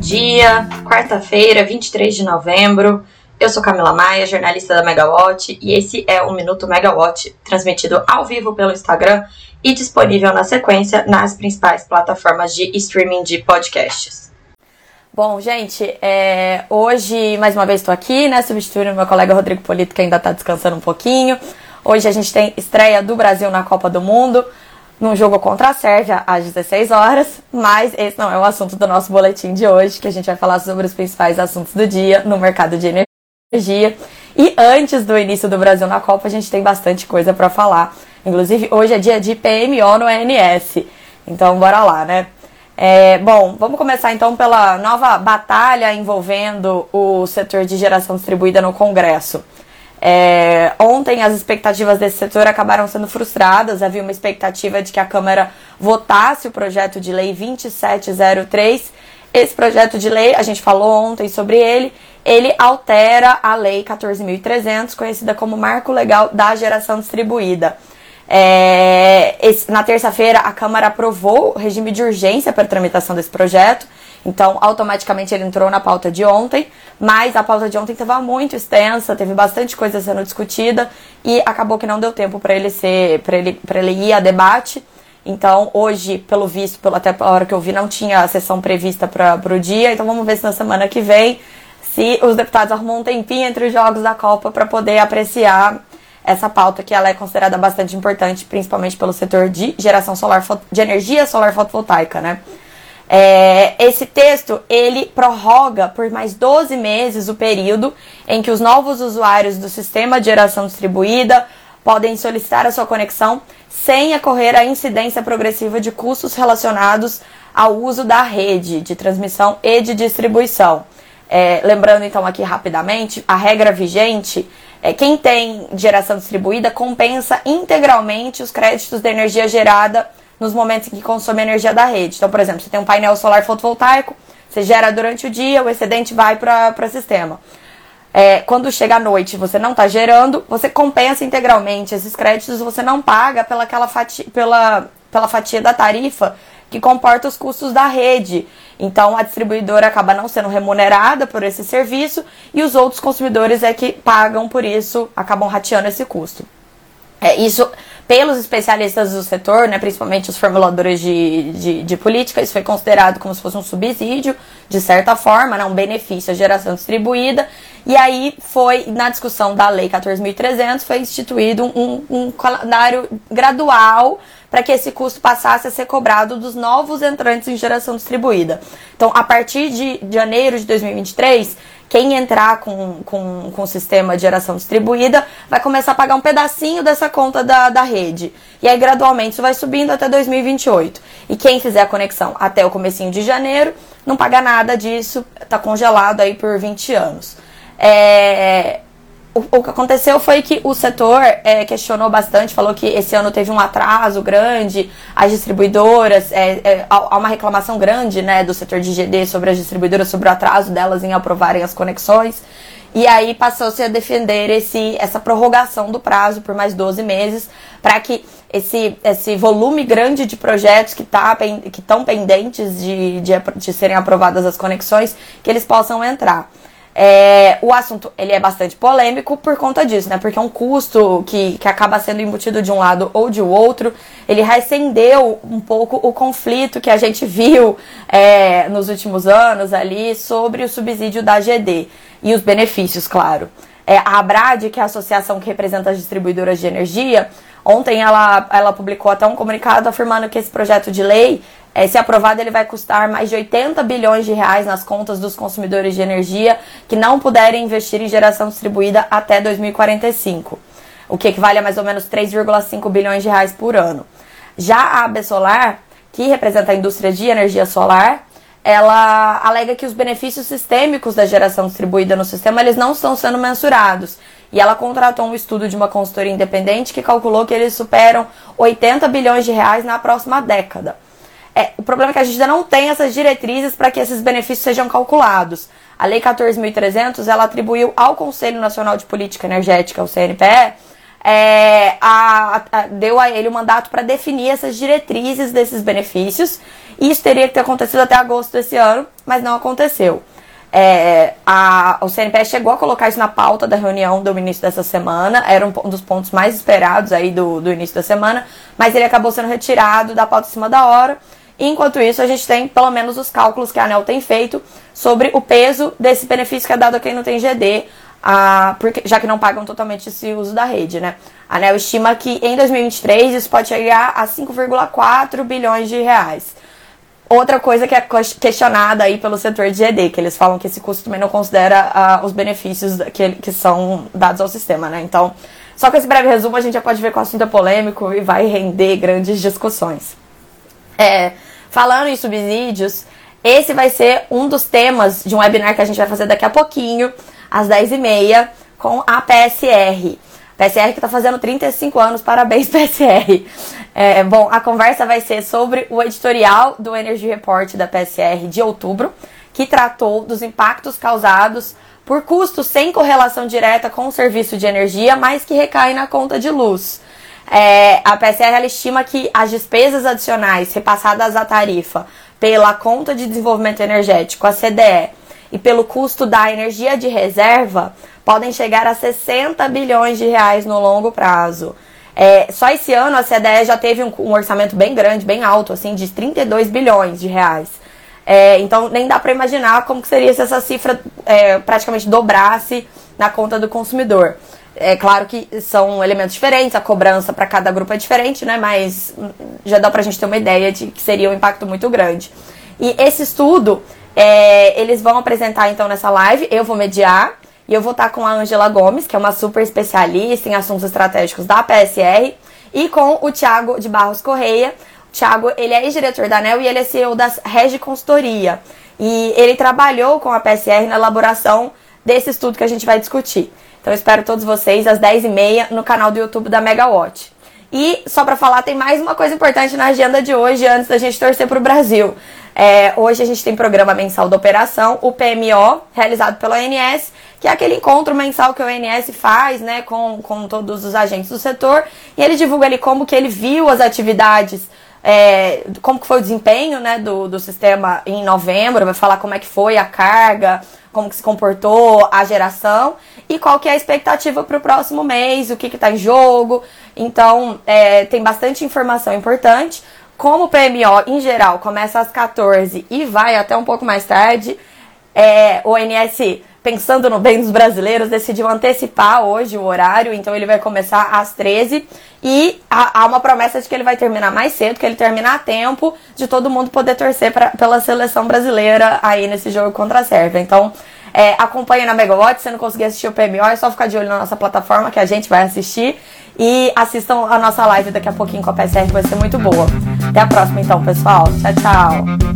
dia, quarta-feira, 23 de novembro. Eu sou Camila Maia, jornalista da Megawatt, e esse é o Minuto Megawatt, transmitido ao vivo pelo Instagram e disponível na sequência nas principais plataformas de streaming de podcasts. Bom, gente, é, hoje mais uma vez estou aqui, né, substituindo meu colega Rodrigo Polito, que ainda está descansando um pouquinho. Hoje a gente tem estreia do Brasil na Copa do Mundo num jogo contra a Sérvia às 16 horas, mas esse não é o assunto do nosso boletim de hoje, que a gente vai falar sobre os principais assuntos do dia no mercado de energia. E antes do início do Brasil na Copa, a gente tem bastante coisa para falar. Inclusive, hoje é dia de PMO no ANS. Então, bora lá, né? É, bom, vamos começar então pela nova batalha envolvendo o setor de geração distribuída no Congresso. É, ontem as expectativas desse setor acabaram sendo frustradas. Havia uma expectativa de que a Câmara votasse o projeto de lei 2703. Esse projeto de lei, a gente falou ontem sobre ele, ele altera a lei 14.300, conhecida como Marco Legal da Geração Distribuída. É, esse, na terça-feira, a Câmara aprovou o regime de urgência para tramitação desse projeto. Então, automaticamente ele entrou na pauta de ontem, mas a pauta de ontem estava muito extensa, teve bastante coisa sendo discutida e acabou que não deu tempo para ele ser, para ele, para ele ir a debate. Então, hoje, pelo visto, pelo, até a hora que eu vi, não tinha a sessão prevista para o dia. Então, vamos ver se na semana que vem, se os deputados arrumam um tempinho entre os jogos da Copa para poder apreciar essa pauta que ela é considerada bastante importante, principalmente pelo setor de geração solar, de energia solar fotovoltaica, né? É, esse texto ele prorroga por mais 12 meses o período em que os novos usuários do sistema de geração distribuída podem solicitar a sua conexão sem ocorrer a incidência progressiva de custos relacionados ao uso da rede de transmissão e de distribuição. É, lembrando então aqui rapidamente, a regra vigente é quem tem geração distribuída compensa integralmente os créditos de energia gerada nos momentos em que consome energia da rede. Então, por exemplo, você tem um painel solar fotovoltaico, você gera durante o dia, o excedente vai para o sistema. É, quando chega à noite você não está gerando, você compensa integralmente esses créditos, você não paga pela, fatia, pela, pela fatia da tarifa que comporta os custos da rede. Então a distribuidora acaba não sendo remunerada por esse serviço e os outros consumidores é que pagam por isso, acabam rateando esse custo. É, isso, pelos especialistas do setor, né, principalmente os formuladores de, de, de, política, isso foi considerado como se fosse um subsídio, de certa forma, né, um benefício à geração distribuída. E aí foi, na discussão da Lei 14.300, foi instituído um, um calendário gradual para que esse custo passasse a ser cobrado dos novos entrantes em geração distribuída. Então, a partir de janeiro de 2023, quem entrar com, com, com o sistema de geração distribuída vai começar a pagar um pedacinho dessa conta da, da rede. E aí, gradualmente, isso vai subindo até 2028. E quem fizer a conexão até o comecinho de janeiro, não paga nada disso, está congelado aí por 20 anos. É, o, que aconteceu foi que o setor é, questionou bastante, falou que esse ano teve um atraso grande, as distribuidoras, é, é, há uma reclamação grande né, do setor de GD sobre as distribuidoras, sobre o atraso delas em aprovarem as conexões. E aí passou-se a defender esse, essa prorrogação do prazo por mais 12 meses, para que esse, esse volume grande de projetos que tá, estão pendentes de, de, de serem aprovadas as conexões, que eles possam entrar. É, o assunto ele é bastante polêmico por conta disso, né? Porque é um custo que, que acaba sendo embutido de um lado ou de outro. Ele recendeu um pouco o conflito que a gente viu é, nos últimos anos ali sobre o subsídio da GD e os benefícios, claro. É, a Abrad, que é a associação que representa as distribuidoras de energia, ontem ela, ela publicou até um comunicado afirmando que esse projeto de lei é, se aprovado, ele vai custar mais de 80 bilhões de reais nas contas dos consumidores de energia que não puderem investir em geração distribuída até 2045, o que equivale a mais ou menos 3,5 bilhões de reais por ano. Já a AB Solar, que representa a indústria de energia solar, ela alega que os benefícios sistêmicos da geração distribuída no sistema eles não estão sendo mensurados. E ela contratou um estudo de uma consultoria independente que calculou que eles superam 80 bilhões de reais na próxima década. É, o problema é que a gente ainda não tem essas diretrizes para que esses benefícios sejam calculados. A Lei 14.300 ela atribuiu ao Conselho Nacional de Política Energética, o CNPE, é, a, a, deu a ele o mandato para definir essas diretrizes desses benefícios. Isso teria que ter acontecido até agosto desse ano, mas não aconteceu. É, a, o CNPE chegou a colocar isso na pauta da reunião do início dessa semana, era um, dos pontos mais esperados aí do, do início da semana, mas ele acabou sendo retirado da pauta em cima da hora. Enquanto isso, a gente tem pelo menos os cálculos que a ANEL tem feito sobre o peso desse benefício que é dado a quem não tem GD, a, porque, já que não pagam totalmente esse uso da rede, né? A ANEL estima que em 2023 isso pode chegar a 5,4 bilhões de reais. Outra coisa que é questionada aí pelo setor de GD, que eles falam que esse custo também não considera uh, os benefícios que, que são dados ao sistema, né? Então, só com esse breve resumo a gente já pode ver que o assunto é polêmico e vai render grandes discussões. É, falando em subsídios, esse vai ser um dos temas de um webinar que a gente vai fazer daqui a pouquinho, às 10h30, com a PSR. PSR que está fazendo 35 anos, parabéns PSR. É, bom, a conversa vai ser sobre o editorial do Energy Report da PSR de outubro, que tratou dos impactos causados por custos sem correlação direta com o serviço de energia, mas que recaem na conta de luz. É, a PSR estima que as despesas adicionais repassadas à tarifa pela conta de desenvolvimento energético, a CDE, e pelo custo da energia de reserva podem chegar a 60 bilhões de reais no longo prazo. É, só esse ano a CDE já teve um, um, orçamento bem grande, bem alto, assim, de 32 bilhões de reais. É, então nem dá para imaginar como seria se essa cifra é, praticamente dobrasse na conta do consumidor. É claro que são elementos diferentes, a cobrança para cada grupo é diferente, né? Mas já dá para a gente ter uma ideia de que seria um impacto muito grande. E esse estudo é, eles vão apresentar então nessa live, eu vou mediar e eu vou estar com a Angela Gomes, que é uma super especialista em assuntos estratégicos da PSR, e com o Thiago de Barros Correia. O Thiago, ele é ex-diretor da ANEL e ele é CEO da Regi Consultoria. E ele trabalhou com a PSR na elaboração desse estudo que a gente vai discutir. Então espero todos vocês às 10h30 no canal do YouTube da Megawatt. E só para falar, tem mais uma coisa importante na agenda de hoje, antes da gente torcer para o Brasil. É, hoje a gente tem programa mensal da operação, o PMO, realizado pela ONS, que é aquele encontro mensal que o ONS faz, né, com, com todos os agentes do setor, e ele divulga ali como que ele viu as atividades, é, como que foi o desempenho, né, do, do sistema em novembro, vai falar como é que foi a carga, como que se comportou a geração e qual que é a expectativa para o próximo mês, o que está em jogo. Então, é, tem bastante informação importante. Como o PMO, em geral, começa às 14 e vai até um pouco mais tarde, é, o ONS, pensando no bem dos brasileiros, decidiu antecipar hoje o horário, então ele vai começar às 13 e há, há uma promessa de que ele vai terminar mais cedo, que ele termina a tempo de todo mundo poder torcer pra, pela seleção brasileira aí nesse jogo contra a Sérvia. Então, é, na Megawatt, se não conseguir assistir o PMO, é só ficar de olho na nossa plataforma que a gente vai assistir. E assistam a nossa live daqui a pouquinho com a PSR, que vai ser muito boa. Até a próxima então, pessoal. Tchau, tchau.